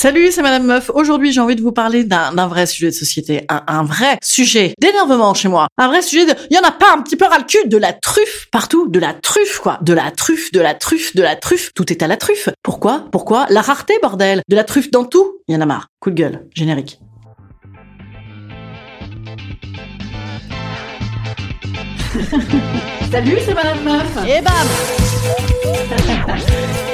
Salut, c'est Madame Meuf. Aujourd'hui, j'ai envie de vous parler d'un vrai sujet de société, un, un vrai sujet d'énervement chez moi, un vrai sujet de, il y en a pas un petit peu ras le cul, de la truffe partout, de la truffe quoi, de la truffe, de la truffe, de la truffe, tout est à la truffe. Pourquoi? Pourquoi? La rareté bordel, de la truffe dans tout? Il y en a marre. Coup de gueule, générique. Salut, c'est Madame Meuf. Et bam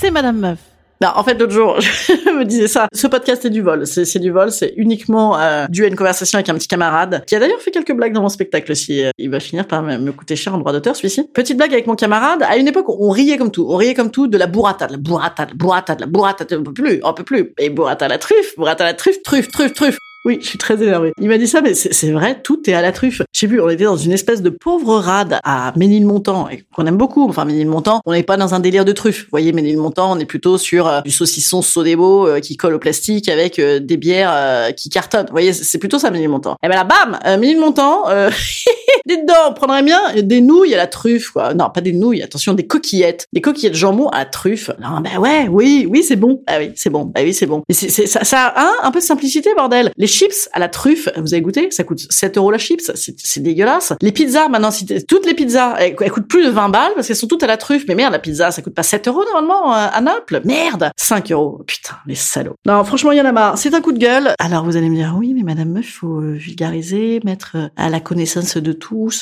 C'est Madame Meuf. Non, en fait, l'autre jour, je me disais ça. Ce podcast est du vol. C'est du vol. C'est uniquement euh, dû à une conversation avec un petit camarade qui a d'ailleurs fait quelques blagues dans mon spectacle aussi. Euh, Il va finir par me coûter cher en droit d'auteur, celui-ci. Petite blague avec mon camarade. À une époque, on riait comme tout. On riait comme tout de la burrata, de la burrata, de la burrata, de la burrata. On peut plus, on peut plus. Et burrata la truffe, burrata la truffe, truffe, truffe, truffe. Oui, je suis très énervée. Il m'a dit ça, mais c'est vrai, tout est à la truffe. Je sais plus, on était dans une espèce de pauvre rade à Ménilmontant, et qu'on aime beaucoup. Enfin, Ménilmontant, on n'est pas dans un délire de truffe. Vous voyez, Ménilmontant, on est plutôt sur euh, du saucisson Sodebo euh, qui colle au plastique avec euh, des bières euh, qui cartonnent. Vous voyez, c'est plutôt ça, Ménilmontant. Et ben là, bam, Ménilmontant, dites donc, on prendrait bien des nouilles à la truffe, quoi. Non, pas des nouilles, attention, des coquillettes. Des coquillettes jambon à la truffe. Non, ben ouais, oui, oui, c'est bon. Ah oui, c'est bon. Bah oui, c'est bon. C'est, ça, a hein, un peu de simplicité, bordel. Les chips à la truffe, vous avez goûté? Ça coûte 7 euros la chips. C'est, dégueulasse. Les pizzas, maintenant, toutes les pizzas, elles, elles coûtent plus de 20 balles parce qu'elles sont toutes à la truffe. Mais merde, la pizza, ça coûte pas 7 euros normalement euh, à Naples. Merde 5 euros. Putain, les salauds. Non, franchement, il y en a marre. C'est un coup de gueule. Alors, vous allez me dire, oui, mais madame meuf, faut euh, vulgariser, mettre euh, à la connaissance de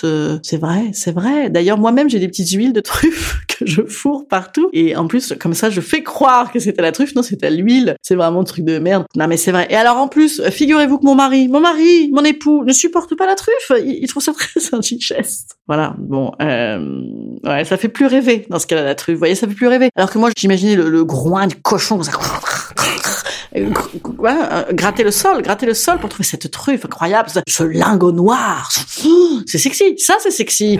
euh, c'est vrai, c'est vrai. D'ailleurs, moi-même, j'ai des petites huiles de truffe que je fourre partout. Et en plus, comme ça, je fais croire que c'était la truffe. Non, c'était l'huile. C'est vraiment un truc de merde. Non, mais c'est vrai. Et alors, en plus, euh, figurez-vous que mon mari, mon mari, mon époux, ne supporte pas la truffe. Il, il trouve ça très indigeste. Voilà. Bon, euh, ouais, ça fait plus rêver dans ce cas-là, la truffe. Vous voyez, ça fait plus rêver. Alors que moi, j'imaginais le, le groin du cochon ça. Euh, gratter le sol, gratter le sol pour trouver cette truffe incroyable, ce- ce lingot noir. C'est sexy, ça c'est sexy.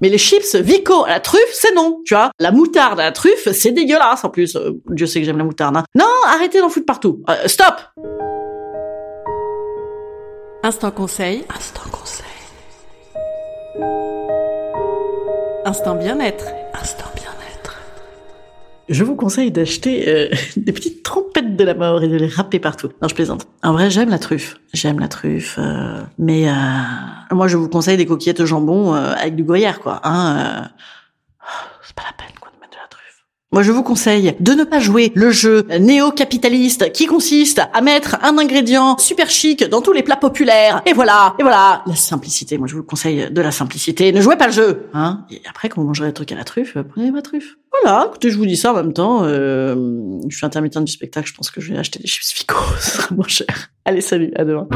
Mais les chips Vico à la truffe, c'est non, tu vois. La moutarde à la truffe, c'est dégueulasse en plus. Euh, Dieu sait que j'aime la moutarde. hein. Non, arrêtez d'en foutre partout. Euh, stop Instant conseil. Instant conseil. Instant bien-être. Instant bien-être. Je vous conseille d'acheter euh, des petites trompettes de la mort et de les râper partout. Non, je plaisante. En vrai, j'aime la truffe. J'aime la truffe. euh, mais euh, moi, je vous conseille des coquillettes au jambon euh, avec du gruyère, quoi. Hein, euh, c'est pas la peine, de mettre de la truffe. Moi, je vous conseille de ne pas jouer le jeu néo-capitaliste qui consiste à mettre un ingrédient super chic dans tous les plats populaires. Et voilà, et voilà, la simplicité. Moi, je vous conseille de la simplicité. Ne jouez pas le jeu, hein. Et après, quand vous mangerez des trucs à la truffe, prenez ma truffe. Voilà, écoutez, je vous dis ça en même temps. Euh, je suis intermittente du spectacle, je pense que je vais acheter des chips Fico, ce sera moins cher. Allez, salut, à demain.